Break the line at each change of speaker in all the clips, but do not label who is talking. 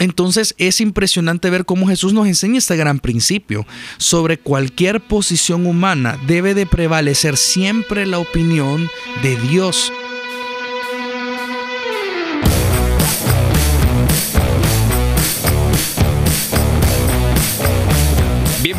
Entonces es impresionante ver cómo Jesús nos enseña este gran principio. Sobre cualquier posición humana debe de prevalecer siempre la opinión de Dios.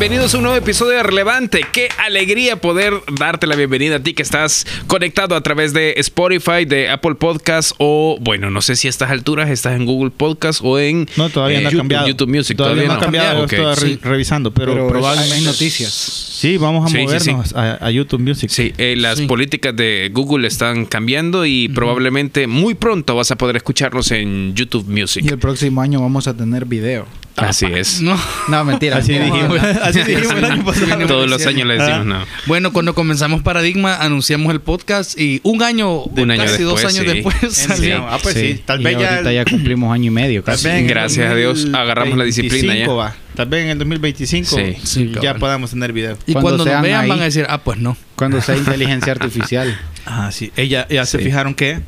Bienvenidos a un nuevo episodio de Relevante. Qué alegría poder darte la bienvenida a ti que estás conectado a través de Spotify, de Apple Podcast o, bueno, no sé si a estas alturas estás en Google Podcast o en
No, todavía no ha
YouTube,
cambiado.
YouTube Music.
Todavía, no ha cambiado.
Ok.
Estoy re-
Sí.
revisando, pero,
Pero
probablemente
hay noticias.
Sí, vamos a
Sí, sí,
movernos A, a YouTube Music.
Sí, eh, las
Sí.
políticas de Google están cambiando y probablemente muy pronto vas a poder escucharnos en YouTube Music.
Y el próximo año vamos a tener video.
Así es.
No.
No, mentira.
Así dijimos, así dijimos el año pasado.
Todos los años le decimos
Ah.
no.
Bueno, cuando comenzamos Paradigma, anunciamos el podcast y un año,
Un año
casi dos años
sí.
después
Sí.
salió.
Ah, pues sí. Tal
Y
vez ya-
ahorita ya cumplimos año y medio
Tal vez
Gracias a Dios agarramos la disciplina ya.
2025 va. Tal vez en el 2025
Sí.
Sí,
ya
cabrón.
podamos tener video.
Y
Cuando
cuando, nos vean
ahí.
van a decir, ah, pues no.
Cuando sea inteligencia artificial.
Ah, sí. Ella, ya se fijaron que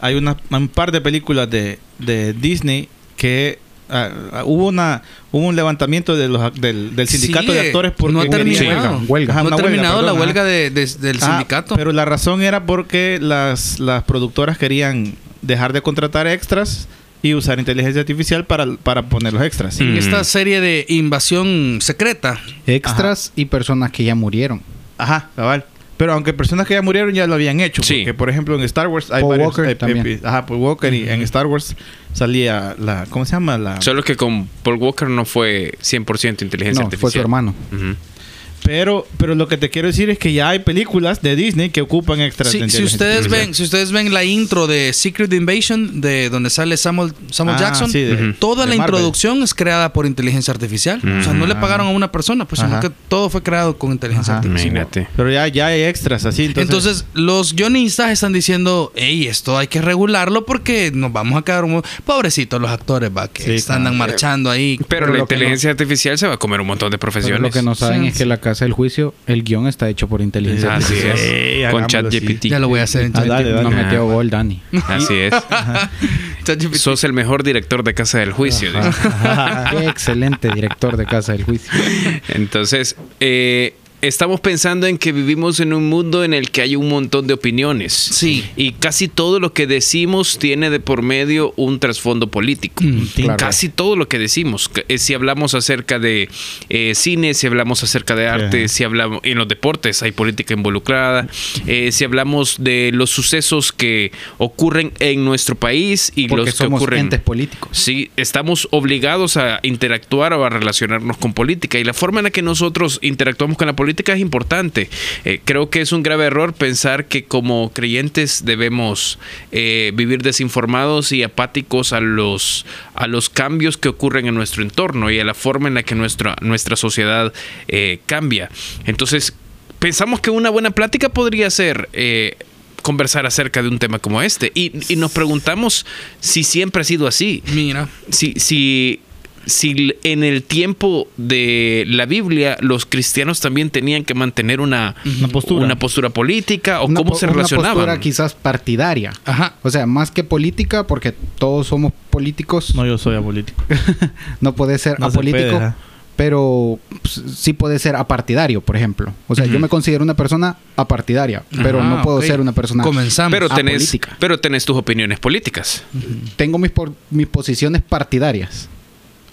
hay una, un par de películas de, de Disney que ah, ah, hubo una hubo un levantamiento de los, del, del sindicato
Sí,
de actores porque
no ha terminado.
Huelga, huelga.
Ajá,
no ha terminado
perdón,
la huelga de- de- del
Ah,
sindicato.
Pero la razón era porque las, las productoras querían dejar de contratar extras y usar inteligencia artificial para, para poner los extras.
en
Mm.
esta serie de invasión secreta.
Extras y personas que ya murieron.
Ajá, cabal. Pero aunque personas que ya murieron ya lo habían hecho.
Sí.
Porque, por ejemplo, en Star Wars hay
Paul
varios...
Walker
eh,
también.
ajá, Paul Walker. Y en Star Wars salía la... ¿Cómo se llama? La...
Solo que con Paul Walker no fue 100% inteligencia
No,
artificial.
fue su hermano.
Pero, pero lo que te quiero decir es que ya hay películas de Disney que ocupan extras
Sí, si ustedes ven, si ustedes ven la intro de Secret Invasion, de donde sale Samuel, Samuel
Ah,
Jackson,
sí, de-
Ujú.
toda
de
la
Marvel.
introducción es creada por inteligencia artificial. O sea, no le
Ah.
pagaron a una persona, pues, sino que todo fue creado con inteligencia
Ajá.
artificial.
Imagínate.
Pero ya, ya hay extras así. Entonces,
Entonces, los guionistas están diciendo, hey, esto hay que regularlo porque nos vamos a quedar un... Pobrecitos los actores, va, que
Sí,
están
claro.
marchando ahí.
Pero,
Pero
la inteligencia artificial se va a comer un montón de
Pero
profesiones.
lo que no saben
Sí.
es que la casa del juicio, el guion está hecho por inteligencia
Así
artificial.
es. Con ChatGPT.
Ya lo voy a hacer en
Ah.
Nos
Ah.
metió gol, Dani.
Así es. Sos el mejor director de Casa del Juicio.
Qué excelente director de casa del juicio.
Entonces, eh, estamos pensando en que vivimos en un mundo en el que hay un montón de opiniones.
Sí.
Y casi todo lo que decimos tiene de por medio un trasfondo político.
Mm,
claro.
Casi todo lo que decimos. Eh, Si hablamos acerca de eh, cine, si hablamos acerca de arte, si hablamos en los deportes, hay política involucrada. Eh, si hablamos de los sucesos que ocurren en nuestro país y
Porque
los que
somos
ocurren.
entes políticos.
Sí, estamos obligados a interactuar o a relacionarnos con política y la forma en la que nosotros interactuamos con la política es importante. Eh, creo que es un grave error pensar que como creyentes debemos eh, vivir desinformados y apáticos a los, a los cambios que ocurren en nuestro entorno y a la forma en la que nuestra, nuestra sociedad eh, cambia. Entonces, pensamos que una buena plática podría ser... conversar acerca de un tema como este y, y nos preguntamos si siempre ha sido así
Mira.
si, si, si en el tiempo de la Biblia los cristianos también tenían que mantener una,
Una postura.
una postura política o
Una
cómo
po-
se
Una
relacionaban.
postura quizás partidaria.
Ajá.
O sea, más que política, porque todos somos políticos.
no, yo soy apolítico.
no puede ser
No se
apolítico, pero pues, sí puede ser apartidario, por ejemplo. O sea, yo me considero una persona apartidaria, pero
Ajá,
no puedo ser una persona.
Comenzamos.
pero tenés,
apolítica.
pero tenés tus opiniones políticas.
Tengo mis, por- mis posiciones partidarias.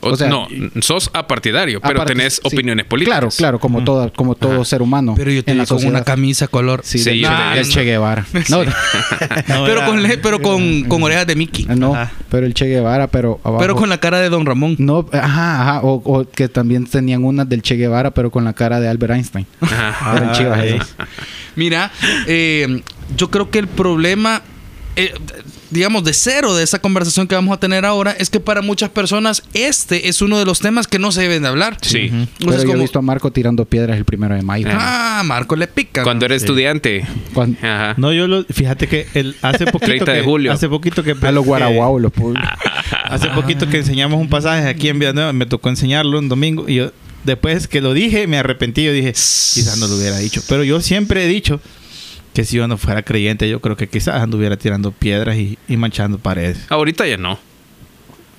O,
O sea,
no, sos apartidario, pero
Aparte,
tenés
sí.
opiniones políticas.
Claro, claro, como, todo, como todo
Ajá.
ser humano.
Pero yo te
en la
vi con una camisa color.
Sí,
Sí,
de,
yo
de
te-
Che Guevara. No,
No,
pero con, pero con, con orejas de Mickey.
no,
Ajá.
pero el Che Guevara, pero abajo.
Pero con la cara de Don Ramón.
No, ajá, ajá. O, o que también tenían unas del Che Guevara, pero con la cara de Albert Einstein.
Ajá.
Eran chivas esas.
Mira, eh, yo creo que el problema, eh, digamos, de cero de esa conversación que vamos a tener ahora es que para muchas personas este es uno de los temas que no se deben de hablar.
Sí.
Pero yo he
como,
visto a Marco tirando piedras el primero de mayo.
ah, Marco le pica.
Cuando
Sí.
estudiante.
Cuando-
Ajá.
No, yo lo, fíjate que el, hace poquito
30 de
que,
julio.
hace poquito que
a los guaraguao, los pu-
hace poquito que enseñamos un pasaje aquí en Villanueva, me tocó enseñarlo un domingo y yo después que lo dije me arrepentí, yo dije, quizás no lo hubiera dicho, pero yo siempre he dicho que si yo no fuera creyente, yo creo que quizás anduviera tirando piedras y, y manchando paredes.
Ahorita ya no.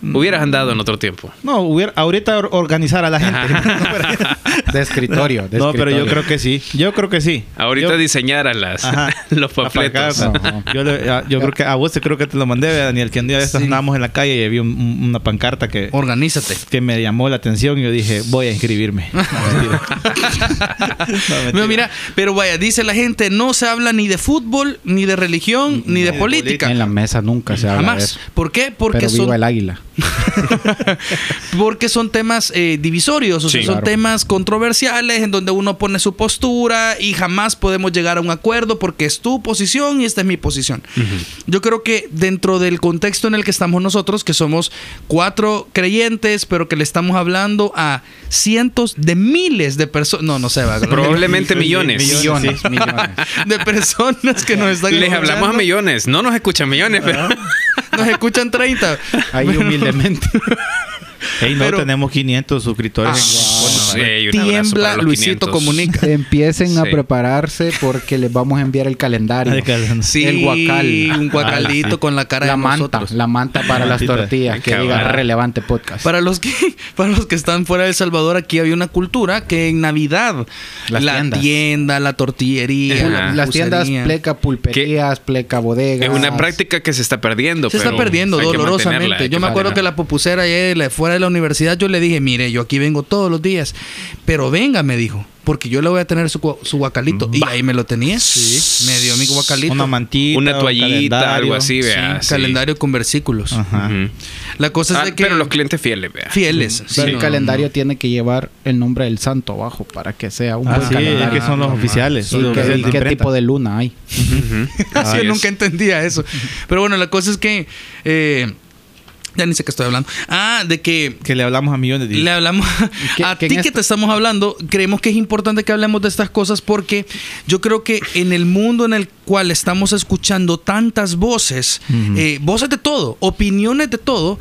Hubieras andado en otro tiempo.
No, hubiera, ahorita or- organizar a la gente.
De escritorio. de
no, pero yo creo que sí. Yo creo que sí.
Ahorita
Yo-
diseñar a las,
Ajá.
los.
No.
Yo, le- a- yo creo que a vos te creo que te lo mandé, ¿verdad, Daniel, que un día de estos
Sí.
andábamos en la calle y vi un- un- una pancarta que,
Organízate.
que me llamó la atención y yo dije, voy a inscribirme. No,
mira, pero vaya, dice la gente, no se habla ni de fútbol, ni de religión, ni de
de
política.
En la mesa nunca se habla de
Jamás.
eso.
¿Por qué? Porque
Pero
son
viva el águila.
porque son temas eh, divisorios, o sea,
Sí.
son
Claro.
temas controversiales en donde uno pone su postura y jamás podemos llegar a un acuerdo porque es tu posición y esta es mi posición. Yo creo que dentro del contexto en el que estamos nosotros, que somos cuatro creyentes, pero que le estamos hablando a cientos de miles de personas, no, no sé, va,
Probablemente millones.
Millones, millones.
de personas que nos están
Les hablamos a millones. No nos escuchan millones, pero...
Nos escuchan 30.
Ahí humildemente.
Ey, no,
Pero-
tenemos 500 suscriptores.
Ah,
Bueno,
Sí, y un abrazo
Tiembla
para los
Luisito
500.
Comunica.
Empiecen a
Sí.
prepararse porque les vamos a enviar el calendario.
Ay, calma.
Sí,
El guacal.
un guacalito
Ah, sí.
con la cara
la
de
manta,
nosotros.
la manta para las
Mantita.
tortillas, que diga relevante podcast.
Para los que para los que están fuera de El Salvador, aquí había una cultura que en Navidad
Las
la
tiendas.
tienda, la tortillería,
Ajá.
la
las tiendas pleca pulperías, pleca bodegas.
Es una práctica que se está perdiendo.
se está perdiendo dolorosamente. Yo me acuerdo que la pupucera ayer fuera de la universidad, yo le dije, mire, yo aquí vengo todos los días, pero venga, me dijo, porque yo le voy a tener su, gu- su guacalito. Y ahí me lo tenía. Sí. Me dio mi guacalito.
Una mantita.
Una
un
toallita,
calendario.
algo así,
Sí,
vea. sí.
calendario con versículos.
Ajá.
La cosa es
Ah,
de que
pero los clientes fieles, vea.
fieles. sí,
Pero el
no,
calendario tiene que llevar el nombre del santo abajo para que sea un
Ah,
buen
sí,
calendario.
es que son los oficiales. Los
¿qué,
oficiales de
qué
imprenta.
tipo de luna hay?
Yo
Así es.
nunca entendía eso. Pero bueno, la cosa es que. eh, ya ni sé qué estoy hablando. Ah, de que.
Que le hablamos a millones de...
Le hablamos a ti que te estamos hablando, creemos que es importante que hablemos de estas cosas porque yo creo que en el mundo en el cual estamos escuchando tantas voces, eh, voces de todo, opiniones de todo,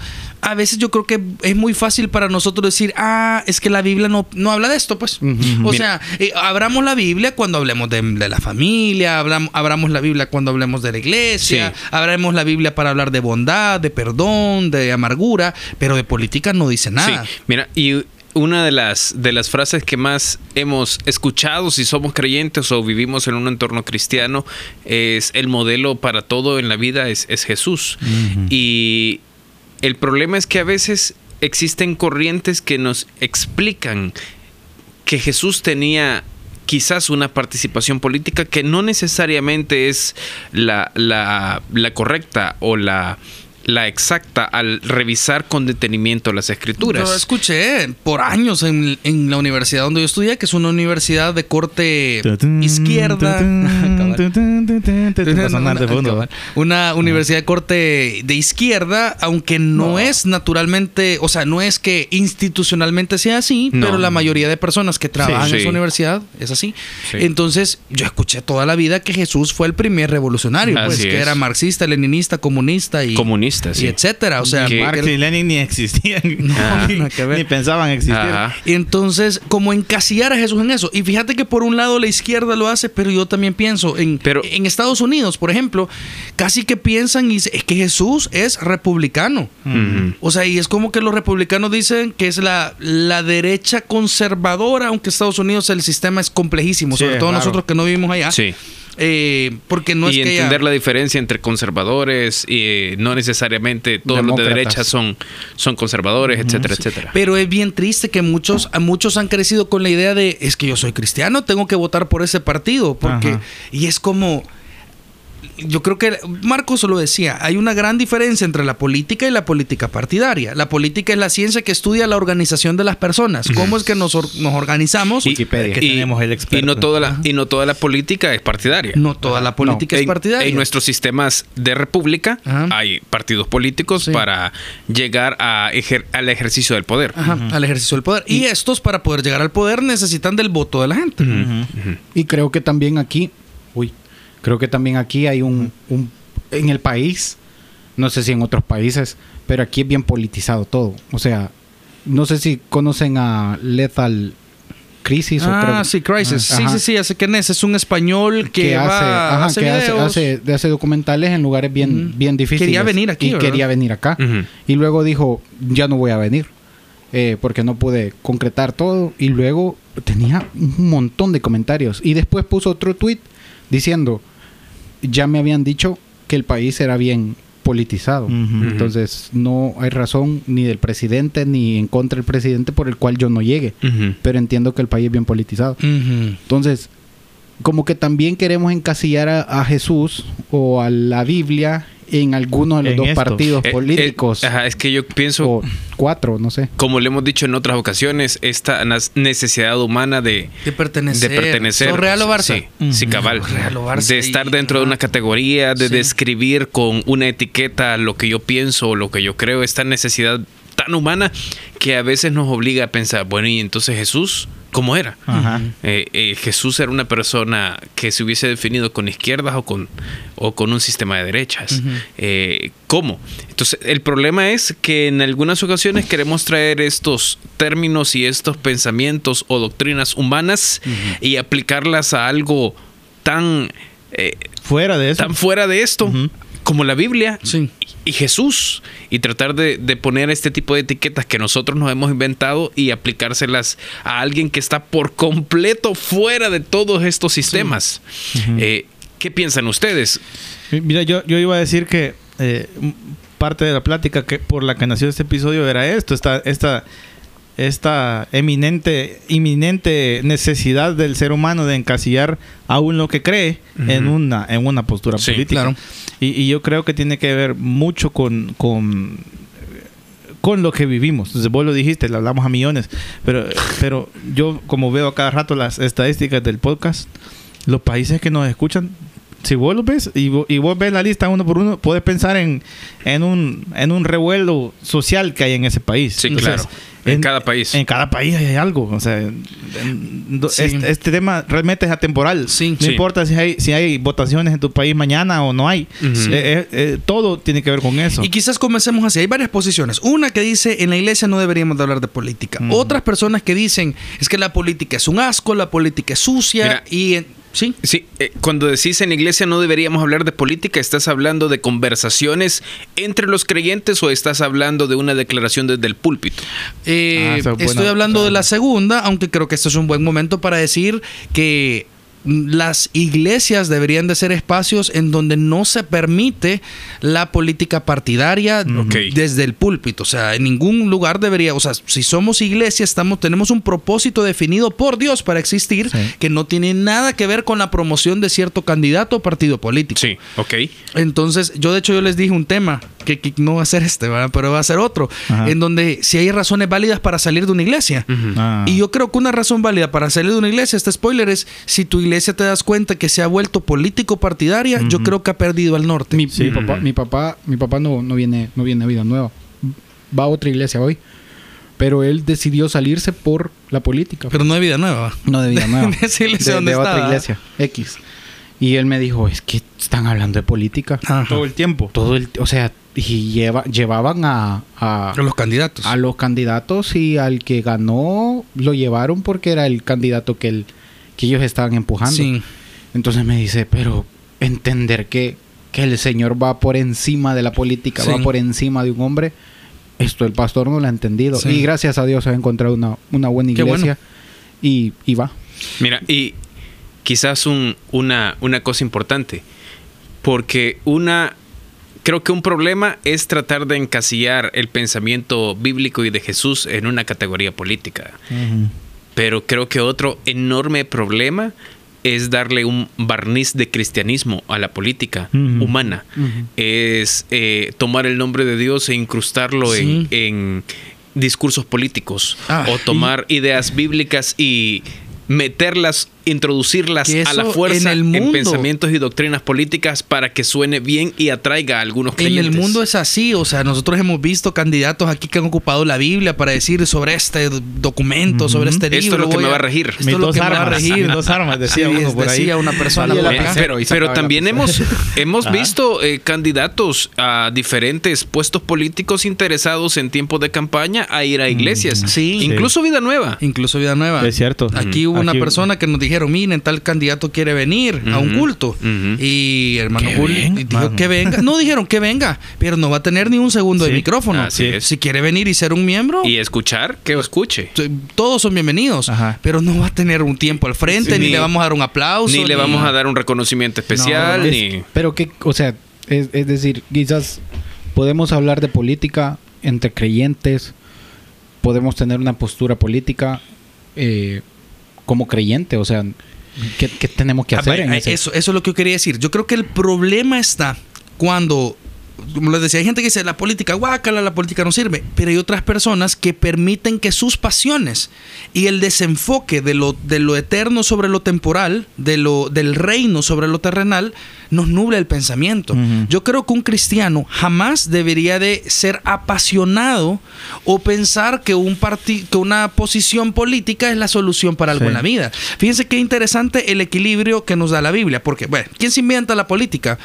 a veces yo creo que es muy fácil para nosotros decir, ah, es que la Biblia no, no habla de esto, pues. O sea, eh, abramos la Biblia cuando hablemos de, de la familia, abram- abramos la Biblia cuando hablemos de la iglesia,
Sí.
abramos la Biblia para hablar de bondad, de perdón, de amargura, pero de política no dice nada.
Sí, mira, y una de las, de las frases que más hemos escuchado si somos creyentes o vivimos en un entorno cristiano es el modelo para todo en la vida es, es Jesús. Y el problema es que a veces existen corrientes que nos explican que Jesús tenía quizás una participación política que no necesariamente es la, la, correcta o la, la exacta al revisar con detenimiento las escrituras.
Yo escuché por años en, en la universidad donde yo estudié, que es una universidad de corte izquierda. Una universidad de corte de izquierda, aunque no, es naturalmente, o sea, no es que institucionalmente sea así,
No.
pero la mayoría de personas que trabajan
Sí,
en esa universidad es así.
Sí.
Entonces, yo escuché toda la vida que Jesús fue el primer revolucionario, pues, que era marxista, leninista, comunista y,
Comunista,
y
sí.
etcétera. O sea,
Que-
Marx y Lenin ni existían.
Ajá.
ni,
que ver.
ni pensaban existir.
Ajá.
Y entonces, como encasillar a Jesús en eso. Y fíjate que por un lado la izquierda lo hace, pero yo también pienso en,
Pero-
en Estados Unidos, por ejemplo, casi que piensan y dicen, es que Jesús es republicano. O sea, y es como que los republicanos dicen que es la, la derecha conservadora, aunque Estados Unidos el sistema es complejísimo,
Sí,
sobre todo
claro.
nosotros que no vivimos allá.
Sí.
Eh, porque no
y
es que haya-
entender la diferencia entre conservadores y eh, no necesariamente todos los de derecha son, son conservadores, etcétera, etcétera.
Pero es bien triste que muchos, a muchos han crecido con la idea de es que yo soy cristiano, tengo que votar por ese partido. Porque,
Ajá.
y es como. Yo creo que Marcos lo decía, hay una gran diferencia entre la política y la política partidaria. La política es la ciencia que estudia la organización de las personas. ¿Cómo es que nos, or- nos organizamos?
Y-
Wikipedia. Que tenemos el experto.
Y no toda la, y no toda la política es partidaria.
no toda la política es partidaria.
en nuestros sistemas de república
Ajá.
hay partidos políticos
Sí.
para llegar a ejer- al ejercicio del poder.
Ajá, al ejercicio del poder. Y estos, para poder llegar al poder, necesitan del voto de la gente.
Y creo que también aquí, creo que también aquí hay un, un- en el país, no sé si en otros países, pero aquí es bien politizado todo. O sea, no sé si conocen a Lethal Crisis. o
Ah,
creo-
sí, Crisis.
Ajá.
Sí, sí, sí, sé quién es. Es un español que,
que, hace,
va,
ajá,
hace
que hace,
videos.
hace- hace documentales en lugares bien, bien difíciles.
Quería venir aquí,
Y
¿verdad?
quería venir acá. Y luego dijo, ya no voy a venir. eh, porque no pude concretar todo. Y luego tenía un montón de comentarios. Y después puso otro tweet diciendo, ya me habían dicho que el país era bien politizado. Entonces no hay razón ni del presidente ni en contra del presidente por el cual yo no llegue. Pero entiendo que el país es bien politizado. Entonces, como que también queremos encasillar a, a Jesús o a la Biblia en alguno de los
En
dos partidos
Eh,
políticos.
eh, ajá, es que yo pienso,
o cuatro, no sé.
como le hemos dicho en otras ocasiones, esta necesidad humana de,
De pertenecer.
de pertenecer.
¿Sos Real o Barça?
Sí, sí,
Ujú.
cabal.
Real o Barça
de estar
y-
dentro de una categoría, de
Sí.
describir con una etiqueta lo que yo pienso, lo que yo creo, esta necesidad tan humana que a veces nos obliga a pensar, bueno, y entonces Jesús, ¿cómo era?
Ajá.
Eh, eh, Jesús era una persona que se hubiese definido con izquierdas o con, o con un sistema de derechas. Eh, ¿Cómo? Entonces, el problema es que en algunas ocasiones queremos traer estos términos y estos pensamientos o doctrinas humanas y aplicarlas a algo tan,
Fuera de eso.
tan fuera de esto como la Biblia
Sí.
Y Jesús y tratar de, de poner este tipo de etiquetas que nosotros nos hemos inventado y aplicárselas a alguien que está por completo fuera de todos estos sistemas. Eh, ¿Qué piensan ustedes?
Mira, yo, yo iba a decir que eh, parte de la plática que por la que nació este episodio era esto, esta, esta, esta eminente, inminente necesidad del ser humano de encasillar aún lo que cree en una, en una postura
Sí,
política.
claro.
Y, y yo creo que tiene que ver mucho con, con, con lo que vivimos. Entonces, vos lo dijiste, le hablamos a millones, pero, pero yo como veo a cada rato las estadísticas del podcast, los países que nos escuchan, si vos lo ves y vos, y vos ves la lista uno por uno, puedes pensar en, en, un, en un revuelo social que hay en ese país.
Sí,
Entonces,
claro. En cada país.
En cada país hay algo. O sea, en- do-
Sí.
este, este tema realmente es atemporal.
Sí.
no
Sí.
importa si hay, si hay votaciones en tu país mañana o no hay. Eh, eh, eh, todo tiene que ver con eso.
Y quizás comencemos así. Hay varias posiciones. Una que dice en la iglesia no deberíamos de hablar de política. Otras personas que dicen es que la política es un asco, la política es sucia
Mira.
y sí.
Sí, eh, cuando decís en iglesia no deberíamos hablar de política, ¿estás hablando de conversaciones entre los creyentes o estás hablando de una declaración desde el púlpito?
Eh,
Ah,
estoy
buena.
hablando de la segunda, aunque creo que este es un buen momento para decir que las iglesias deberían de ser espacios en donde no se permite la política partidaria desde el púlpito. O sea, en ningún lugar debería, o sea, si somos iglesia, estamos, tenemos un propósito definido por Dios para existir
Sí.
que no tiene nada que ver con la promoción de cierto candidato o partido político.
Sí, ok.
Entonces, yo de hecho yo les dije un tema, que, que no va a ser este, ¿verdad? pero va a ser otro,
Ajá.
en donde si hay razones válidas para salir de una iglesia.
Ah.
Y yo creo que una razón válida para salir de una iglesia, este spoiler es, si tu iglesia te das cuenta que se ha vuelto político partidaria, yo creo que ha perdido al norte.
Mi,
Sí.
mi papá, mi papá, mi papá no, no viene, no viene a vida nueva. Va a otra iglesia hoy. Pero él decidió salirse por la política.
pero no hay vida nueva.
no de vida nueva.
de esa iglesia donde
otra
estaba.
iglesia, X. Y él me dijo, es que están hablando de política.
Ajá.
todo el tiempo.
Todo el, o sea, y lleva, llevaban a, a,
A los candidatos.
a los candidatos y al que ganó lo llevaron porque era el candidato que, el, que ellos estaban empujando.
Sí.
Entonces me dice, pero entender que, que el Señor va por encima de la política,
Sí.
va por encima de un hombre, esto el pastor no lo ha entendido.
Sí.
Y gracias a Dios ha encontrado una, una buena iglesia y, y va.
Mira, y quizás un- una, una cosa importante, porque una, creo que un problema es tratar de encasillar el pensamiento bíblico y de Jesús en una categoría política. Pero creo que otro enorme problema es darle un barniz de cristianismo a la política humana. Es eh, tomar el nombre de Dios e incrustarlo
Sí.
en, en discursos políticos
Ah,
o tomar ideas bíblicas y meterlas introducirlas a la fuerza
en
en,
el mundo-
pensamientos y doctrinas políticas para que suene bien y atraiga a algunos
En
clientes.
el mundo es así, o sea, nosotros hemos visto candidatos aquí que han ocupado la Biblia para decir sobre este documento, sobre este libro.
Esto es lo que me va a regir.
Esto es lo
dos
que me va a
armas,
regir.
dos armas, decía
Sí,
uno por ahí.
decía una persona por acá.
Pero, también hemos, hemos visto eh, candidatos a diferentes puestos políticos interesados en tiempos de campaña a ir a iglesias.
Sí.
Incluso Vida Nueva.
Incluso Vida Nueva.
Es cierto.
Aquí hubo una
Aquí-
persona que nos dijeron, miren, tal candidato quiere venir a un culto. Y hermano Julio dijo
mano.
que venga. No dijeron que venga, pero no va a tener ni un segundo de micrófono.
así es.
Si quiere venir y ser un miembro,
Y escuchar, que escuche.
todos son bienvenidos.
Ajá.
Pero no va a tener un tiempo al frente,
Sí,
ni,
ni-
le vamos a dar un aplauso.
Ni le vamos a dar un reconocimiento especial,
No,
Es-
ni...
Pero que, o sea, es, es decir, quizás podemos hablar de política entre creyentes, podemos tener una postura política eh, como creyente, o sea, ¿qué, qué tenemos que
Ah,
hacer en ese?
eso, eso es lo que yo quería decir. Yo creo que el problema está cuando, como les decía, hay gente que dice la política, guácala, la política no sirve. Pero hay otras personas que permiten que sus pasiones y el desenfoque de lo, de lo eterno sobre lo temporal, de lo, del reino sobre lo terrenal, nos nuble el pensamiento. Yo creo que un cristiano jamás debería de ser apasionado o pensar que, un que una posición política es la solución para algo
Sí.
en la vida. Fíjense qué interesante el equilibrio que nos da la Biblia, porque, bueno, ¿quién se inventa la política?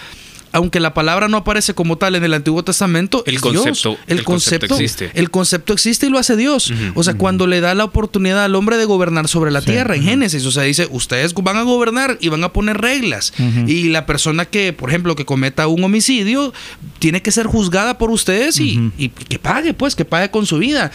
Aunque la palabra no aparece como tal en el Antiguo Testamento,
El
es Dios.
concepto-
el,
el
concepto,
concepto existe.
El concepto existe y lo hace Dios. O sea, cuando le da la oportunidad al hombre de gobernar sobre la
Sí.
tierra en Génesis, o sea, dice, ustedes van a gobernar y van a poner reglas. Y la persona que, por ejemplo, que cometa un homicidio, tiene que ser juzgada por ustedes y, que pague, pues, que pague con su vida.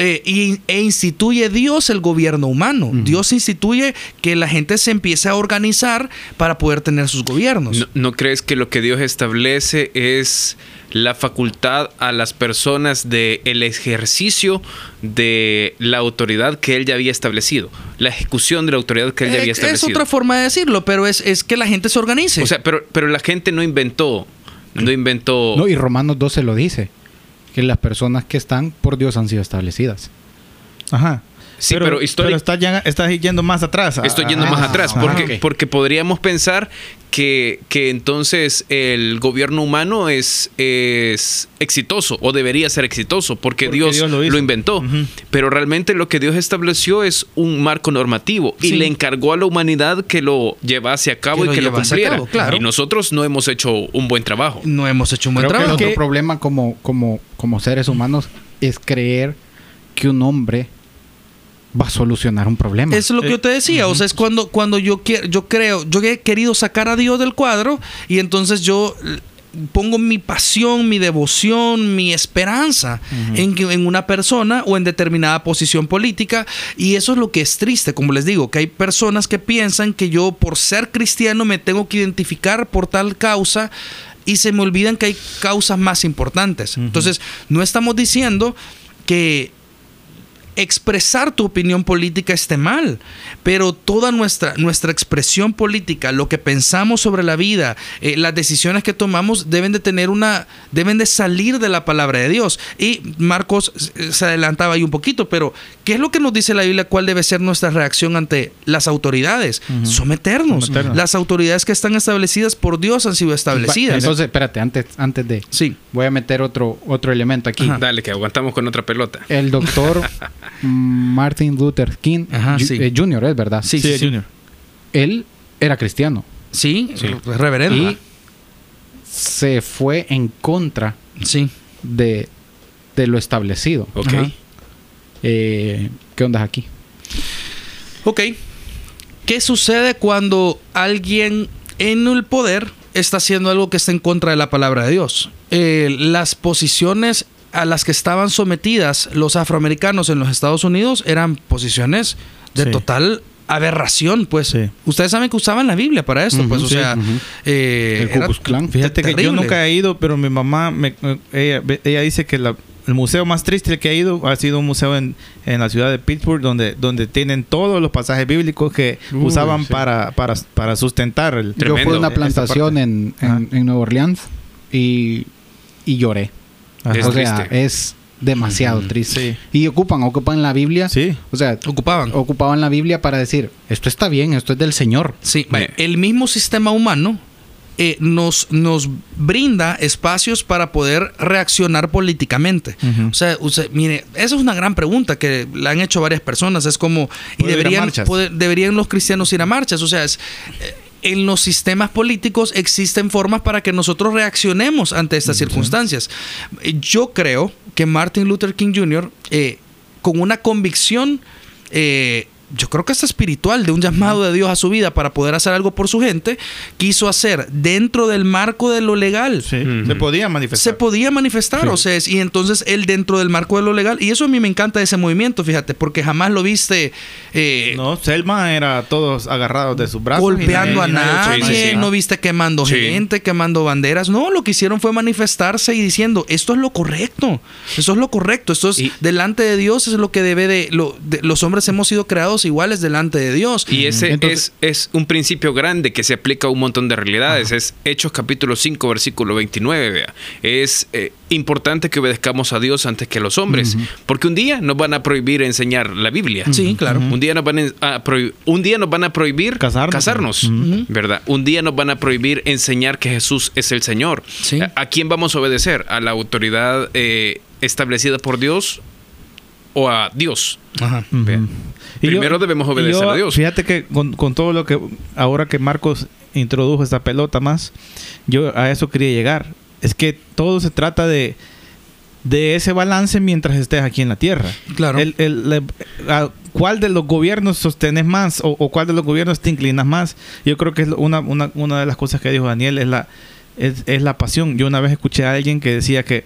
Eh, y, e instituye Dios el gobierno humano. Dios instituye que la gente se empiece a organizar para poder tener sus gobiernos.
¿No, no crees que lo que Dios establece es la facultad a las personas de el ejercicio de la autoridad que él ya había establecido? La ejecución de la autoridad que él ya había
es
establecido.
otra forma de decirlo, pero es, es que la gente se organice.
O sea, pero, pero la gente no inventó, no inventó...
No, y Romanos 12 lo dice, que las personas que están por Dios han sido establecidas.
Ajá.
Sí, pero históric-
estás, ya- estás yendo más atrás.
Estoy yendo
Ah,
más atrás,
ah,
porque, porque podríamos pensar que, que entonces el gobierno humano es, es exitoso o debería ser exitoso porque,
Porque
Dios,
Dios lo
inventó. Pero realmente lo que Dios estableció es un marco normativo y le encargó a la humanidad que lo llevase a cabo
Que
y
lo
que lo cumpliera.
cabo, claro.
Y nosotros no hemos hecho un buen trabajo.
no hemos hecho un buen
Creo que el
trabajo.
otro
que-
problema como, como, como seres humanos es creer que un hombre va a solucionar un problema.
Eso es lo que yo te decía, o sea, es cuando, cuando yo quiero, yo creo, yo he querido sacar a Dios del cuadro y entonces yo pongo mi pasión, mi devoción, mi esperanza en, que- en una persona o en determinada posición política y eso es lo que es triste, como les digo, que hay personas que piensan que yo por ser cristiano me tengo que identificar por tal causa y se me olvidan que hay causas más importantes. Entonces, no estamos diciendo que expresar tu opinión política esté mal, pero toda nuestra, nuestra expresión política, lo que pensamos sobre la vida, eh, las decisiones que tomamos deben de tener una, deben de salir de la palabra de Dios. Y Marcos eh, se adelantaba ahí un poquito, pero ¿qué es lo que nos dice la Biblia? ¿Cuál debe ser nuestra reacción ante las autoridades? Someternos.
Someternos.
Las autoridades que están establecidas por Dios han sido establecidas.
Entonces, espérate, antes, antes de...
sí.
Voy a meter otro, otro elemento aquí.
Ajá.
Dale, que aguantamos con otra pelota.
El doctor Martin Luther King
Ajá,
Ju-
sí.
eh, Jr., ¿es verdad?
Sí,
Sí,
sí, sí.
Junior.
Él era cristiano
Sí,
Sí.
reverendo.
y se fue en contra
sí.
de, de lo establecido.
Ok.
Eh, ¿Qué onda aquí?
Ok. ¿Qué sucede cuando alguien en el poder está haciendo algo que está en contra de la palabra de Dios? Eh, las posiciones a las que estaban sometidas los afroamericanos en los Estados Unidos eran posiciones de
Sí.
total aberración, pues.
Sí.
Ustedes saben que usaban la Biblia para esto,
Ujú,
pues, o
sí,
sea,
ujú.
eh,
El Ku
era
Klux Klan.
Fíjate que yo nunca he ido, pero mi mamá, me, ella, ella dice que la- el museo más triste que ha ido ha sido un museo en, en la ciudad de Pittsburgh, donde, donde tienen todos los pasajes bíblicos que usaban
sí.
para, para, para sustentar el...
Yo fui
Tremendo.
a una plantación en, en, en Nueva Orleans y, y lloré.
Ajá.
Es
o sea,
triste.
es, demasiado triste.
Sí.
Y ocupan, ocupan la Biblia.
Sí.
O sea,
Ocupaban.
ocupaban la Biblia para decir, esto está bien, esto es del Señor.
Sí, vaya, el mismo sistema humano eh, nos, nos brinda espacios para poder reaccionar políticamente. O sea, mire, esa es una gran pregunta que la han hecho varias personas. Es como, y
¿Puedo ir a
deberían, poder- deberían los cristianos ir a marchas. O sea, es, eh, en los sistemas políticos existen formas para que nosotros reaccionemos ante estas circunstancias. Yo creo que Martin Luther King Jr., eh, con una convicción, eh, yo creo que es espiritual, de un llamado de Dios a su vida para poder hacer algo por su gente, quiso hacer dentro del marco de lo legal.
Sí.
Ujú.
Se podía manifestar.
Se podía manifestar, o sea, y entonces él dentro del marco de lo legal, y eso a mí me encanta ese movimiento, fíjate, porque jamás lo viste eh,
No, Selma era todos agarrados de sus brazos.
golpeando
y
a
nadie-
Sí,
no viste quemando
Sí.
gente, quemando banderas. No, lo que hicieron fue manifestarse y diciendo, esto es lo correcto, esto es lo correcto, esto es
Y-
delante de Dios, es lo que debe de, lo- de- los hombres hemos sido creados iguales delante de Dios.
Y ese
Entonces-
es, es un principio grande que se aplica a un montón de realidades. Es Hechos capítulo 5, versículo 29, vea. Es eh, importante que obedezcamos a Dios antes que a los hombres. Porque un día nos van a prohibir enseñar la Biblia.
Sí, claro.
Un día nos van a prohibir, un día nos van a prohibir
Casarnos.
¿verdad? Un día nos van a prohibir enseñar que Jesús es el Señor.
Sí.
¿A, a quién vamos a obedecer? ¿A la autoridad eh, establecida por Dios o a Dios?
Ajá.
Y
Primero debemos obedecer
yo,
a Dios.
Fíjate que con, con todo lo que ahora que Marcos introdujo esta pelota más, yo a eso quería llegar. Es que todo se trata de de ese balance mientras estés aquí en la tierra.
Claro.
El- el- le- a ¿Cuál de los gobiernos sostenes más o, o cuál de los gobiernos te inclinas más? Yo creo que es una, una, una de las cosas que dijo Daniel es la, es, es la pasión. Yo una vez escuché a alguien que decía que,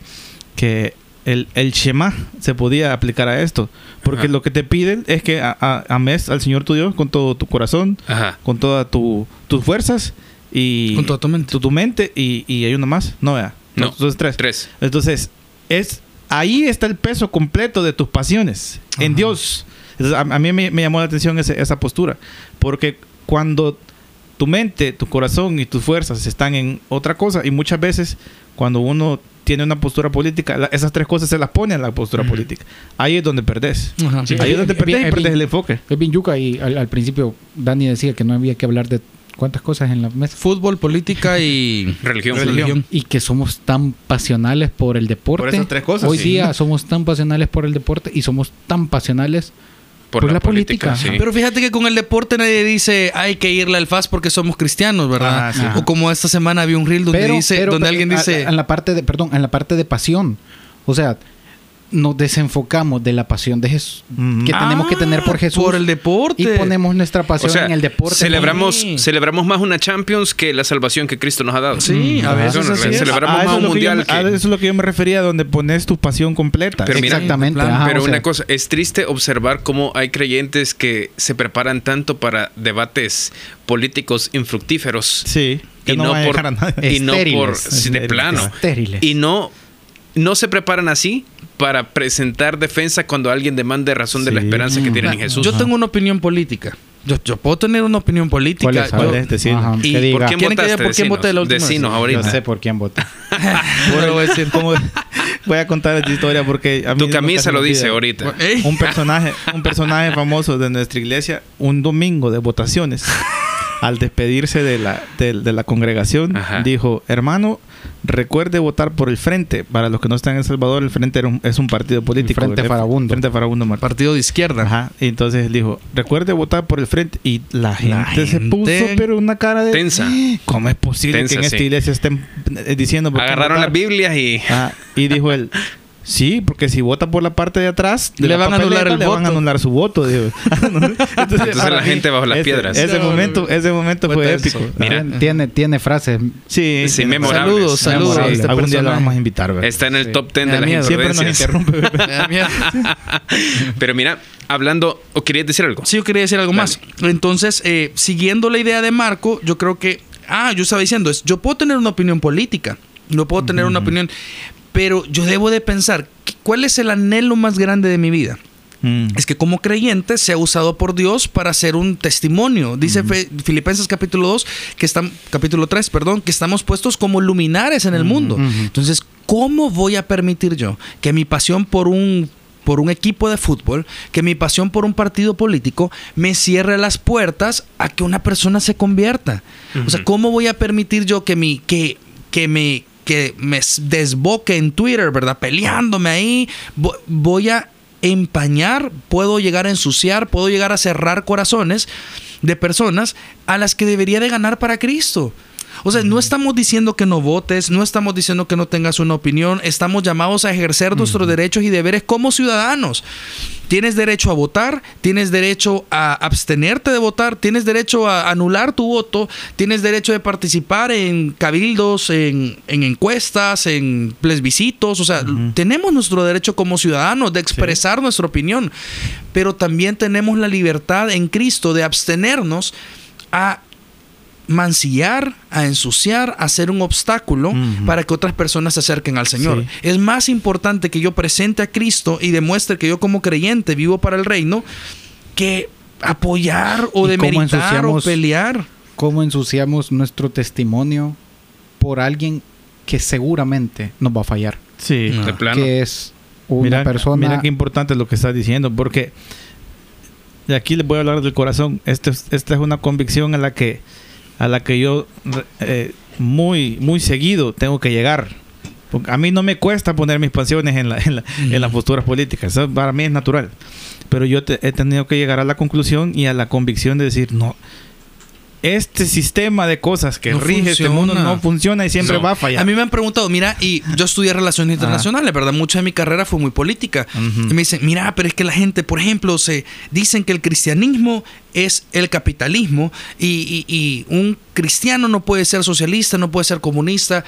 que el, el Shema se podía aplicar a esto. Porque
Ajá.
lo que te piden es que a- a- ames al Señor tu Dios con todo tu corazón,
Ajá.
con todas tu, tus fuerzas y
Con toda tu mente.
tu, tu mente y, y hay uno más. No, vea.
No.
Entonces tres.
Tres.
Entonces, es ahí está el peso completo de tus pasiones, en. Dios. Entonces, a, a mí me, me llamó la atención ese- esa postura, porque cuando tu mente, tu corazón y tus fuerzas están en otra cosa, y muchas veces cuando uno tiene una postura política, la- esas tres cosas se las pone en la postura política. Ahí es donde perdés.
Sí.
Ahí es donde perdés y el enfoque.
Es bien yuca y al, al principio Dani decía que no había que hablar de cuántas cosas en la mesa.
Fútbol, política y
Religión.
religión.
Y que somos tan pasionales por el deporte.
Por esas tres cosas,
Hoy
sí.
día somos tan pasionales por el deporte y somos tan pasionales
Por, la, política. sí.
Pero fíjate que con el deporte nadie dice hay que irle al FAS porque somos cristianos, ¿verdad?
Ah, sí.
O como esta semana había un reel donde
pero,
dice,
pero-
donde
pero
alguien
a-
dice,
a- en la parte de perdón en la parte de pasión o sea nos desenfocamos de la pasión de Jesús que tenemos que tener por
"Ah,
Jesús
por el deporte.
y ponemos nuestra
O
pasión
sea,
en el deporte
celebramos,
Sí.
celebramos más una Champions que la salvación que Cristo nos ha dado.
Sí, a veces
Eso,
así es.
celebramos más un
lo que yo
mundial que-
ah, eso es lo que yo me refería, donde pones tu pasión completa.
Pero mira,
exactamente ajá,
Pero
o sea,
una cosa, es triste observar cómo hay creyentes que se preparan tanto para debates políticos infructíferos
sí, que
y
no, a
por
dejar a nadie.
y no por de plano
estériles
y no no se preparan así para presentar defensa cuando alguien demande razón de la
Sí.
esperanza que tienen en
Mira,
Jesús.
Yo tengo una opinión política. Yo, yo puedo tener una opinión política.
¿Cuál es?
Yo-
A ver.
¿Cuál es? Decilo.
Ajá,
Y.
¿Por quién
¿Quieren que diga
votaste?
por quién voté la última?
Decinos ahorita.
yo sé por quién voté
Bueno, voy a decir,
Como- voy a contar esta historia porque a mí
tu camisa lo dice ahorita.
¿Eh?
Un personaje, un personaje famoso de nuestra iglesia, un domingo de votaciones, al despedirse de la, de, de la congregación,
Ajá.
dijo, hermano, recuerde votar por el Frente. Para los que no están en El Salvador, el Frente es un partido político.
Frente Farabundo.
Frente Farabundo Martí.
Partido de izquierda.
Ajá. Y entonces él dijo, recuerde votar por el Frente. Y la gente, se
gente-
puso, pero una cara de...
Tensa.
¿Cómo es posible
Tensa,
que en esta
sí.
iglesia estén eh, diciendo... por
Agarraron
votar?
las Biblias y
y dijo él, sí, porque si vota por la parte de atrás, de
Le van a anular
papeleta,
el
le van a
voto.
anular su voto. Entonces,
la gente bajo las
ese-
piedras.
Ese
No,
momento, ese momento
Fue
épico.
Mira.
Tiene tiene frases
Sí,
Sí, memorables.
Saludos, saludos este
Algún día lo vamos a invitar, ¿verdad?
está en el
Sí.
top 10
Me
de las
miedo.
Siempre nos interrumpe.
Pero mira, hablando, ¿o querías decir algo?
Sí, yo quería decir algo más. Entonces, eh, siguiendo la idea de Marco, yo creo que. Ah, yo estaba diciendo, es, yo puedo tener una opinión política, no puedo tener una opinión, pero yo debo de pensar, ¿qué- ¿cuál es el anhelo más grande de mi vida?
Mm.
es que como creyente se ha usado por Dios para hacer un testimonio. Dice Fe- Filipenses capítulo 2, que están, capítulo 3, perdón, que estamos puestos como luminares en el mundo. Entonces, ¿cómo voy a permitir yo que mi pasión por un por un equipo de fútbol, que mi pasión por un partido político me cierre las puertas a que una persona se convierta. O sea, ¿cómo voy a permitir yo que mi que que me me desboque en Twitter, ¿verdad? Peleándome ahí, Vo- voy a empañar, puedo llegar a ensuciar, puedo llegar a cerrar corazones de personas a las que debería de ganar para Cristo. O sea, no estamos diciendo que no votes, no estamos diciendo que no tengas una opinión, estamos llamados a ejercer nuestros derechos y deberes como ciudadanos. Tienes derecho a votar, tienes derecho a abstenerte de votar, tienes derecho a anular tu voto, tienes derecho de participar en cabildos, en, en encuestas, en plebiscitos. O sea, tenemos nuestro derecho como ciudadanos de expresar nuestra opinión, pero también tenemos la libertad en Cristo de abstenernos a mancillar, a ensuciar, a ser un obstáculo para que otras personas se acerquen al Señor.
Sí.
Es más importante que yo presente a Cristo y demuestre que yo como creyente vivo para el reino que apoyar o
¿Y cómo
demeritar o pelear.
¿Cómo ensuciamos nuestro testimonio por alguien que seguramente nos va a fallar?
Sí.
No.
De plano.
Que es una
mira,
persona...
mira qué importante es lo que estás diciendo, porque de aquí les voy a hablar del corazón. Este es- esta es una convicción a la que, a la que yo eh, muy, muy seguido tengo que llegar. Porque a mí no me cuesta poner mis pasiones en, la- en, la- en las posturas políticas. Eso para mí es natural. Pero yo te- he tenido que llegar a la conclusión y a la convicción de decir, no, este sistema de cosas que
No
rige este
funciona.
mundo no funciona y siempre
No.
va a fallar.
A mí me han preguntado, mira, y yo estudié relaciones internacionales, ¿verdad? Mucha de mi carrera fue muy política. Y me dicen, mira, pero es que la gente, por ejemplo, se dicen que el cristianismo es el capitalismo y, y- y un cristiano no puede ser socialista, no puede ser comunista.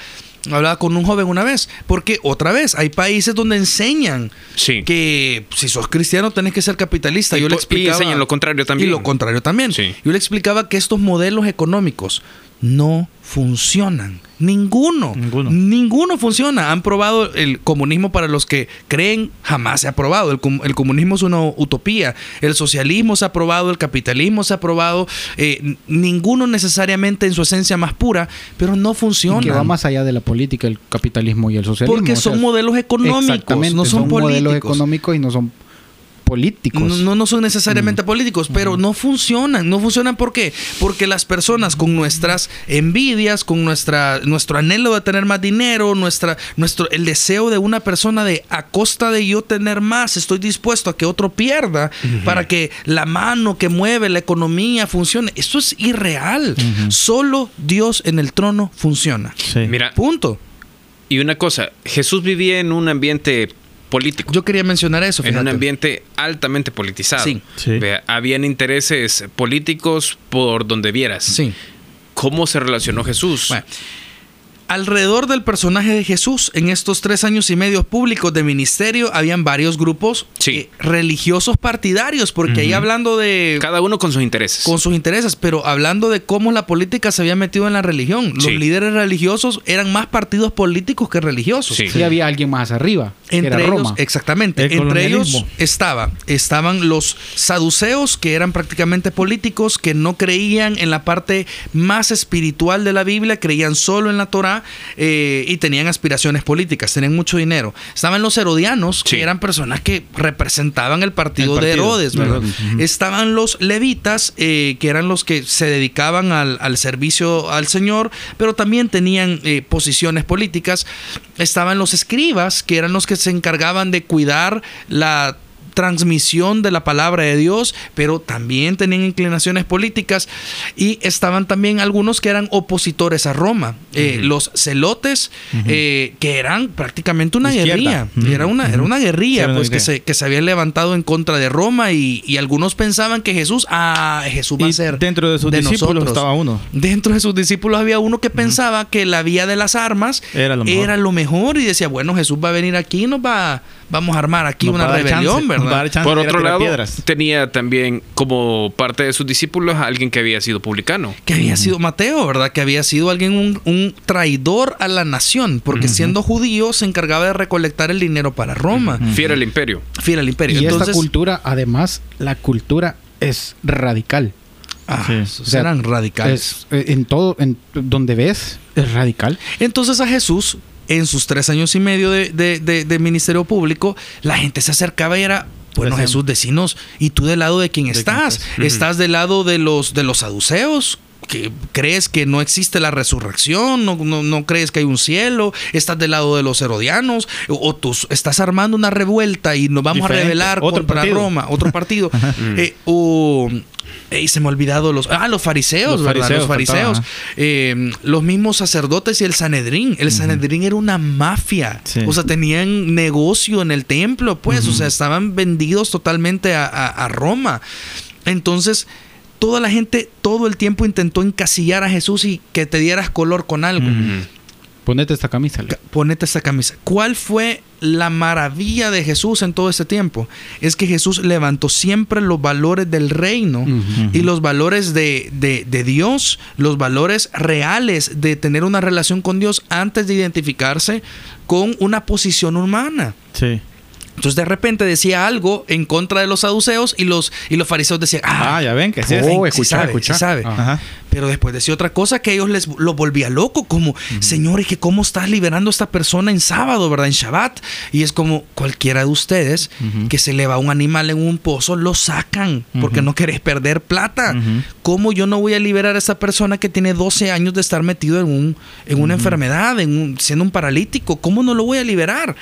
Hablaba con un joven una vez, porque otra vez hay países donde enseñan
Sí.
que si sos cristiano tenés que ser capitalista.
Y
Yo le
po- y
explicaba
enseñan lo contrario también.
Y lo contrario también.
Sí.
Yo le explicaba que estos modelos económicos no funcionan. Ninguno.
Ninguno.
Ninguno funciona. Han probado el comunismo para los que creen, jamás se ha probado. El, com- el comunismo es una utopía. El socialismo se ha probado, el capitalismo se ha probado. eh, ninguno necesariamente en su esencia más pura, pero no
y
funciona.
que va más allá de la política, el capitalismo y el socialismo.
Porque
o sea,
son modelos económicos,
exactamente,
no son,
modelos
políticos.
económicos y no son políticos.
No, no, no son necesariamente políticos, pero no funcionan. ¿No funcionan por qué? Porque las personas con nuestras envidias, con nuestra, nuestro anhelo de tener más dinero, nuestra, nuestro, el deseo de una persona de a costa de yo tener más, estoy dispuesto a que otro pierda para que la mano que mueve la economía funcione. Eso es irreal. Solo Dios en el trono funciona.
Sí.
Mira,
Punto.
y una cosa, Jesús vivía en un ambiente político.
Yo quería mencionar eso.
en un
fíjate.
ambiente altamente politizado.
Sí.
Sí.
Habían intereses políticos por donde vieras.
Sí.
¿Cómo se relacionó Jesús?
Bueno, alrededor del personaje de Jesús, en estos tres años y medio públicos de ministerio, habían varios grupos
Sí.
eh, religiosos partidarios, porque ahí hablando de...
Cada uno con sus intereses.
con sus intereses, pero hablando de cómo la política se había metido en la religión. Los
Sí.
líderes religiosos eran más partidos políticos que religiosos.
Sí.
Y había alguien más arriba, que
Entre
era
ellos,
Roma.
exactamente.
El
Entre ellos estaba, estaban los saduceos, que eran prácticamente políticos, que no creían en la parte más espiritual de la Biblia, creían solo en la Torá eh, y tenían aspiraciones políticas, tenían mucho dinero. Estaban los herodianos,
Sí.
que eran personas que representaban el partido,
El
de Herodes, ¿verdad? Estaban los levitas, eh, que eran los que se dedicaban al, al servicio al Señor, pero también tenían eh, posiciones políticas. Estaban los escribas, que eran los que se encargaban de cuidar la transmisión de la palabra de Dios, pero también tenían inclinaciones políticas y estaban también algunos que eran opositores a Roma, Eh, los celotes, eh, que eran prácticamente una
Izquierda.
guerrilla, era una, era una guerrilla, pues que se, que se habían levantado en contra de Roma y, y algunos pensaban que Jesús, ah, Jesús va
Y
a ser
dentro de sus discípulos
nosotros.
estaba uno.
Dentro de sus discípulos había uno que pensaba que la vía de las armas
Era lo mejor.
era lo mejor y decía, bueno, Jesús va a venir aquí y nos va, vamos a armar aquí
Nos
una rebelión,
chance,
¿verdad?
Por otro lado,
piedras.
tenía también como parte de sus discípulos a alguien que había sido publicano.
que había sido Mateo, ¿verdad? Que había sido alguien, un, un traidor a la nación, porque siendo judío se encargaba de recolectar el dinero para Roma,
Fiel al imperio.
fiel al imperio.
Y esta
Entonces,
cultura, además, la cultura es radical.
ah,
Sí.
O sea,
eran radicales.
Es, eh, en todo, en donde ves, es radical.
Entonces a Jesús, en sus tres años y medio de, de- de- de ministerio público, la gente se acercaba y era, bueno Jesús, decinos, ¿y tú del lado de quién estás?
¿Estás
del lado de los, de los saduceos? Que crees que no existe la resurrección, no, no- no crees que hay un cielo, estás del lado de los herodianos, o, tú estás armando una revuelta y nos vamos
Diferente.
a rebelar
Otro
contra
partido.
Roma, otro partido. Eh, o se me ha olvidado los ah los fariseos,
Los
¿verdad?
fariseos
los fariseos, Eh, los mismos sacerdotes y el Sanedrín. El Sanedrín era una mafia.
Sí.
O sea, tenían negocio en el templo, pues. O sea, estaban vendidos totalmente a, a- a Roma. Entonces, toda la gente todo el tiempo intentó encasillar a Jesús y que te dieras color con algo.
Ponete esta camisa. Leo.
Ponete esta camisa. ¿Cuál fue la maravilla de Jesús en todo este tiempo? Es que Jesús levantó siempre los valores del reino y los valores de, de- de Dios, los valores reales de tener una relación con Dios antes de identificarse con una posición humana.
Sí.
Entonces de repente decía algo en contra de los saduceos y los, y los fariseos decían, ah,
Ah, ya ven que sí.
Oh,
sí
escucha,
sabe,
escucha.
sí sabe.
Ajá.
Pero después decía otra cosa que ellos les lo volvía loco, como, Señor, ¿y que cómo estás liberando a esta persona en sábado, verdad? En Shabbat. Y es como cualquiera de ustedes que se le va un animal en un pozo, lo sacan porque no querés perder plata. ¿Cómo yo no voy a liberar a esta persona que tiene 12 años de estar metido en, un, en una enfermedad, en un- siendo un paralítico? ¿Cómo no lo voy a liberar?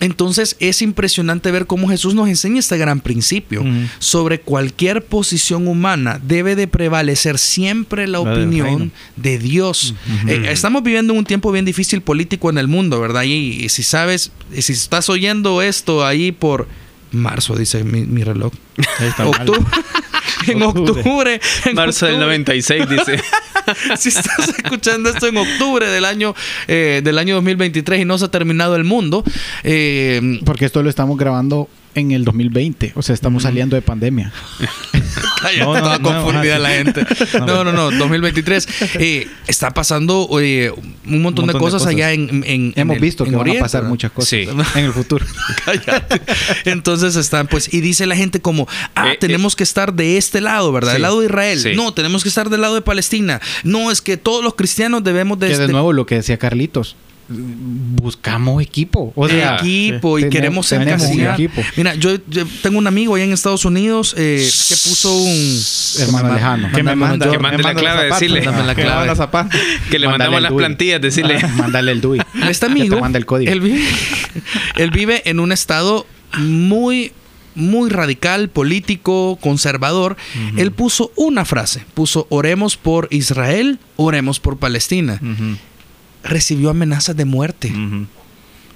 Entonces es impresionante ver cómo Jesús nos enseña este gran principio. Sobre cualquier posición humana debe de prevalecer siempre la opinión de Dios. Eh, estamos viviendo un tiempo bien difícil político en el mundo, ¿verdad? Y, y si sabes, y si estás oyendo esto ahí por marzo, dice mi, mi reloj.
Ahí está.
Octubre. en
Octubre.
en
Marzo del
octubre.
96, dice.
si estás escuchando esto en octubre del año eh, del año 2023 y no se ha terminado el mundo, eh,
Porque esto lo estamos grabando en el 2020. O sea, estamos saliendo de pandemia.
Cállate,
No, no,
toda
no,
confundida la gente. No, no, no, 2023. Eh, está pasando eh, un montón, de,
montón de
cosas,
cosas.
allá en, en- en
Hemos
el-
visto
en
que van a
Oriente,
pasar
¿verdad?
muchas cosas
Sí.
en el futuro.
Cállate. Entonces están, pues, y dice la gente como, ah,
Eh,
tenemos que estar de este lado, ¿verdad?
Sí.
Del lado de Israel.
Sí.
No, tenemos que estar del lado de Palestina. No, es que todos los cristianos debemos de...
que de
este-
nuevo lo que decía Carlitos. Buscamos equipo. O sea,
equipo y
tenemos-
queremos encasillar.
equipo.
Mira, yo, yo tengo un amigo allá en Estados Unidos eh, que puso un
Hermano lejano.
Que me manda,
yo-
Que mande la clave, decirle.
La
Que
clave.
le mandamos las plantillas, decirle.
Mándale el DUI.
Este
Que
amigo,
te manda el código.
Él vive, él vive en un estado muy, muy radical, político, conservador. Él puso una frase, puso oremos por Israel, oremos por Palestina.
Ujú,
Recibió amenazas de muerte.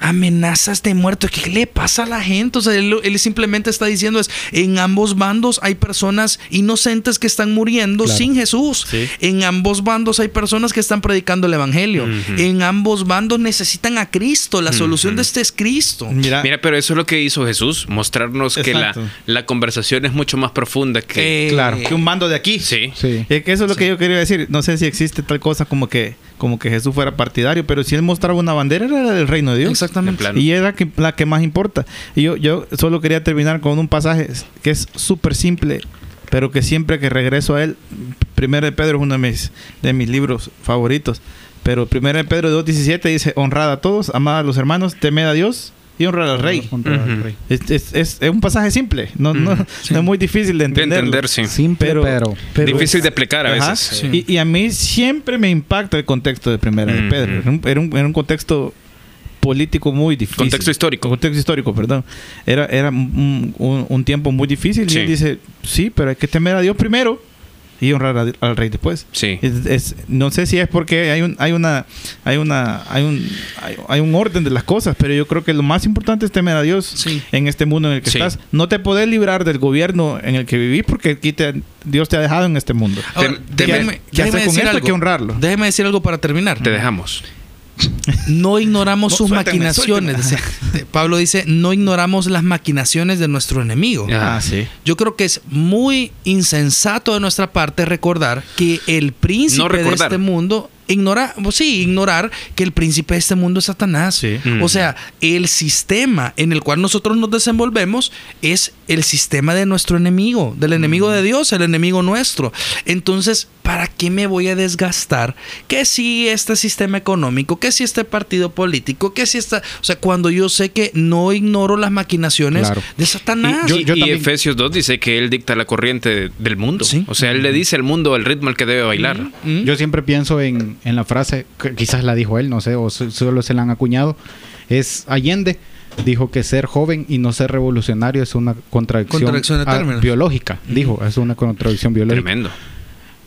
Amenazas de muerte. ¿Qué le pasa a la gente? O sea, él, él simplemente está diciendo es, en ambos bandos hay personas inocentes que están muriendo
Claro.
sin Jesús.
Sí.
En ambos bandos hay personas que están predicando el Evangelio. En ambos bandos necesitan a Cristo. La solución de este es Cristo.
Mira,
Mira, pero eso es lo que hizo Jesús, mostrarnos que la, la conversación es mucho más profunda que...
Eh,
claro.
que un mando de aquí.
Sí.
Sí.
Es que eso es lo que yo quería decir. No sé si existe tal cosa como que, como que Jesús fuera partidario, pero si él mostraba una bandera era la del reino de Dios.
Exactamente.
Y era que- la que más importa. Y yo, yo solo quería terminar con un pasaje que es súper simple, pero que siempre que regreso a él, Primero de Pedro es uno de mis, de mis libros favoritos. Pero Primero de Pedro 2.17 dice, honrad a todos, amad a los hermanos, temed a Dios y honrad al rey. Es, es- es- es un pasaje simple, no, no, no es muy difícil de
De
entender.
entender, sí.
Simple,
Pero-
pero,
pero-
Difícil de explicar a
Ajá.
veces.
Sí.
Y, y a mí siempre me impacta el contexto de Primera de. Pedro. Era un, era un- era un contexto político muy difícil.
Contexto histórico.
Contexto histórico, perdón. Era, era un, un- un tiempo muy difícil.
Sí.
Y él dice, sí, pero hay que temer a Dios primero y honrar al rey después.
Sí.
Es- es- no sé si es porque hay un hay una hay una hay un hay, hay un orden de las cosas pero yo creo que lo más importante es temer a Dios
Sí.
en este mundo en el que
Sí.
estás no te podés librar del gobierno en el que vivís porque aquí te- Dios te ha dejado en este mundo
Ahora, déjeme,
¿qué
déjeme
con
decir?
Hay
algo.
que honrarlo.
Déjeme decir algo para terminar.
Te dejamos.
no ignoramos
No,
sus maquinaciones. Pablo dice, no ignoramos las maquinaciones de nuestro enemigo.
Ah,
sí.
Yo creo que es muy insensato de nuestra parte recordar que el príncipe
No
de este mundo ignora, pues sí, ignorar que el príncipe de este mundo es Satanás.
Sí.
Mm.
O sea, el sistema en el cual nosotros nos desenvolvemos es el sistema de nuestro enemigo, del enemigo de Dios, el enemigo nuestro. Entonces, ¿para qué me voy a desgastar? Que si este sistema económico, que si este partido político, que si esta, o sea, cuando yo sé que no ignoro las maquinaciones
Claro.
de Satanás.
Y,
Yo- yo
y
también-
Efesios 2 dice que él dicta la corriente del mundo.
Sí.
O sea, él le dice al mundo el ritmo al que debe bailar.
¿Mm?
Yo siempre pienso en, en la frase, que quizás la dijo él, no sé, o so- solo se la han acuñado, es Allende. Dijo que ser joven y no ser revolucionario es una contradicción,
Contradicción de términos.
biológica. Dijo, es una contradicción biológica.
Tremendo.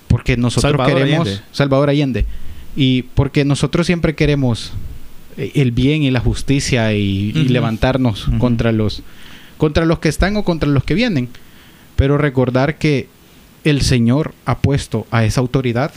Porque nosotros
Salvador
queremos...
Allende.
Salvador Allende. Y porque nosotros siempre queremos eh, el bien y la justicia y, levantarnos contra los contra los que están o contra los que vienen. Pero recordar que el Señor ha puesto a esa autoridad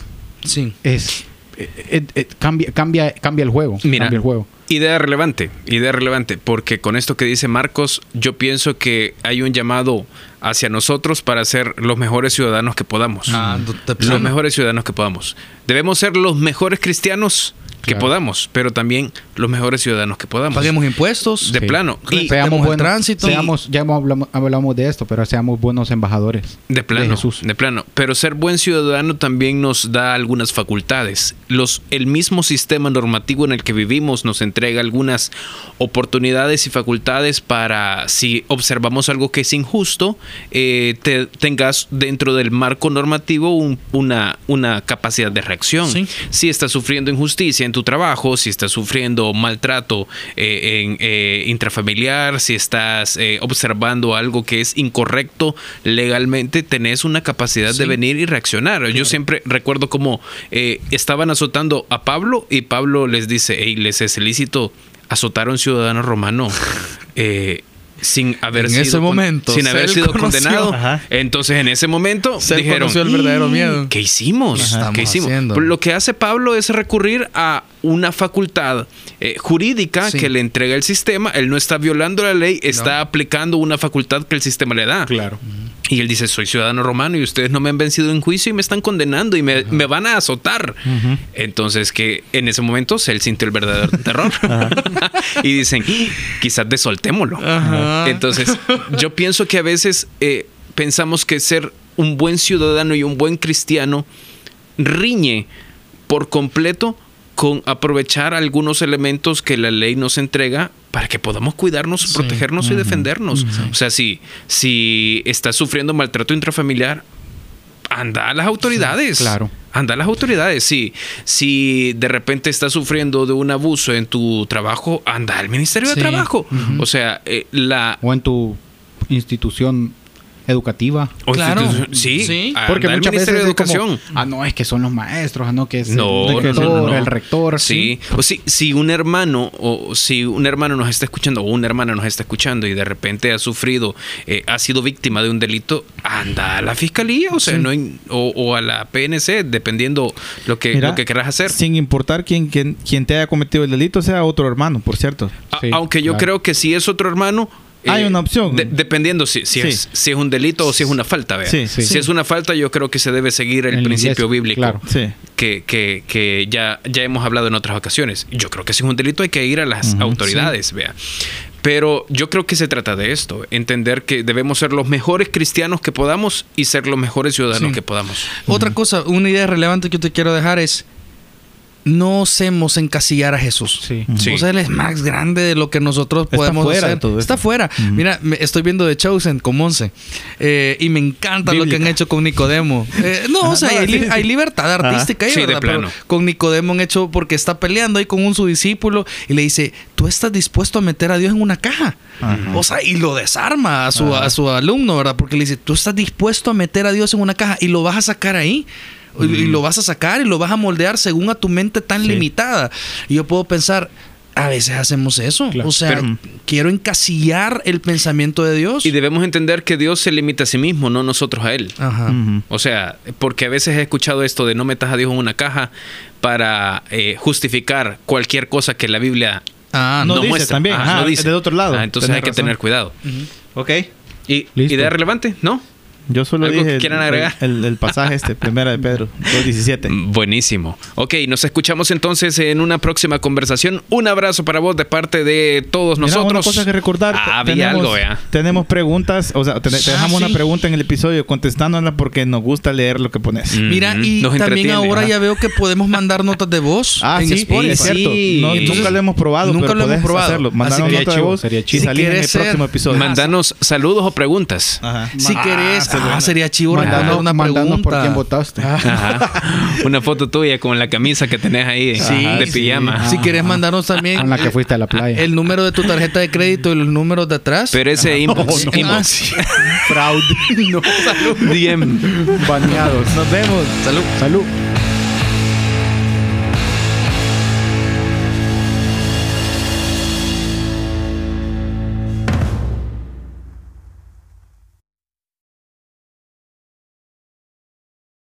Sí.
es eh, eh, cambia cambia cambia el juego
Mira.
cambia el juego
Idea relevante, idea relevante, porque con esto que dice Marcos, yo pienso que hay un llamado hacia nosotros para ser los mejores ciudadanos que podamos.
Ah, de
los
plano.
mejores ciudadanos que podamos. Debemos ser los mejores cristianos que
Claro.
podamos, pero también los mejores ciudadanos que podamos.
Paguemos impuestos.
de
Sí.
plano. Y
seamos buenos
tránsito.
seamos ya hablamos, hablamos de esto pero seamos buenos embajadores
De plano,
Jesús.
de plano. Pero ser buen ciudadano también nos da algunas facultades. Los, el mismo sistema normativo en el que vivimos nos entrega algunas oportunidades y facultades para, si observamos algo que es injusto, eh, te- tengas dentro del marco normativo un- una, una capacidad de reacción.
Sí.
Si estás sufriendo injusticia en tu trabajo, si estás sufriendo maltrato eh, en, eh, intrafamiliar, si estás eh, observando algo que es incorrecto legalmente, tenés una capacidad
Sí.
de venir y reaccionar. Yo siempre recuerdo cómo eh, estaban azotando a Pablo y Pablo les dice, hey, les es ilícito azotar a un ciudadano romano. eh, sin haber
En
sido
ese
con-
momento,
sin haber sido
conoció.
condenado
Ajá.
entonces en ese momento
Cel
dijeron
el verdadero miedo.
¿Qué hicimos?
Ajá.
¿Qué hicimos?
haciendo.
Lo que hace Pablo es recurrir a una facultad eh, jurídica
Sí.
que le entrega el sistema. Él no está violando la ley, está aplicando una facultad que el sistema le da.
claro
Y él dice, soy ciudadano romano y ustedes no me han vencido en juicio y me están condenando y me, me van a azotar. Entonces que en ese momento él sintió el verdadero terror. y dicen, quizás desoltémoslo. Entonces yo pienso que a veces eh, pensamos que ser un buen ciudadano y un buen cristiano riñe por completo con aprovechar algunos elementos que la ley nos entrega para que podamos cuidarnos,
Sí.
protegernos y defendernos. O sea, si, si estás sufriendo maltrato intrafamiliar, anda a las autoridades.
Sí, claro.
Anda a las autoridades. Si, si de repente estás sufriendo de un abuso en tu trabajo, anda al Ministerio
Sí.
de Trabajo. O sea, eh, la...
o en tu institución educativa
o
Claro.
Sí,
Sí.
porque muchas veces
Ministerio de
es como,
Educación.
ah no es que son los maestros ah no que es
No,
el rector,
no, no.
el rector
Sí. O si, si un hermano o si un hermano nos está escuchando o una hermana nos está escuchando y de repente ha sufrido, eh, ha sido víctima de un delito, anda a la fiscalía, o sea,
Sí.
no hay- o, o a la PNC, dependiendo lo que,
Mira,
lo que querrás hacer.
Sin importar quién, quién, quién te haya cometido el delito, sea otro hermano, por cierto.
A-
Sí,
aunque yo
claro.
creo que si es otro hermano. Eh,
Hay una opción.
de- dependiendo si, si,
Sí.
es, si es un delito o si es una falta. vea.
Sí, sí.
Si es una falta, yo creo que se debe seguir el principio bíblico.
claro.
Sí.
que, que, que ya, ya hemos hablado en otras ocasiones. Yo creo que si es un delito hay que ir a las autoridades, vea. Pero yo creo que se trata de esto, entender que debemos ser los mejores cristianos que podamos y ser los mejores ciudadanos
Sí.
que podamos.
Otra cosa, una idea relevante que yo te quiero dejar es no osemos encasillar a Jesús.
Sí.
Sí.
O sea, él es más grande de lo que nosotros
Está
podemos
fuera de
hacer.
todo
Está fuera. Mira, me- estoy viendo The Chosen con Monse. Eh, y me encanta lo que han hecho con Nicodemo. Eh, no, o sea,
No,
hay, li- libertad artística ahí,
Sí, de
¿verdad? Pero
plano.
con Nicodemo han hecho porque está peleando ahí con un su discípulo y le dice, tú estás dispuesto a meter a Dios en una caja.
Ajá.
O sea, y lo desarma a su,
Ajá.
a su alumno, ¿verdad? Porque le dice, tú estás dispuesto a meter a Dios en una caja y lo vas a sacar ahí. Y- Y lo vas a sacar y lo vas a moldear según a tu mente tan
Sí.
limitada. Y yo puedo pensar, a veces hacemos eso.
Claro.
O sea,
Pero-
quiero encasillar el pensamiento de Dios.
Y debemos entender que Dios se limita a sí mismo, no nosotros a Él.
Ajá.
O sea, porque a veces he escuchado esto de no metas a Dios en una caja para eh, justificar cualquier cosa que la Biblia
Ah,
No
no.
dice también, ajá, es del otro lado.
Ah, entonces
Tenés
hay que
razón.
tener cuidado.
Ok.
¿Y
Listo.
idea relevante? ¿No?
Yo solo
¿Algo
dije
que
el,
quieran agregar?
el- el pasaje este, primera de Pedro, 2.17.
Buenísimo. Ok, nos escuchamos entonces en una próxima conversación. Un abrazo para vos de parte de todos
Mira,
nosotros.
una cosa que recordar.
Ah, había
tenemos,
algo, vea.
tenemos preguntas, o sea, te, te
Ah,
dejamos
sí.
una pregunta en el episodio contestándola porque nos gusta leer lo que pones.
Mm.
Mira, y
Nos
también ahora ya veo que podemos mandar notas de voz
Ah,
en
sí,
Spotify.
es cierto.
Sí.
No,
Entonces,
nunca lo hemos probado,
nunca
pero
lo hemos probado.
hacerlo.
Así
Mandanos
sería
nota de voz
sería
y.
Si
salir en el
ser-
próximo episodio.
Mandanos saludos o preguntas.
Ajá.
Si querés,
Ah,
sería chivo responder una pregunta.
por quién votaste.
Ajá. Una foto tuya con la camisa que tenés ahí
Sí,
de
sí.
pijama.
Si querés mandarnos también
Con la que fuiste a la playa.
el número de tu tarjeta de crédito y los números de atrás.
Pero ese inbox,
no.
inbox.
Sí.
Fraude.
no, salud.
DM.
Baneados.
Nos vemos.
Salud.
Salud.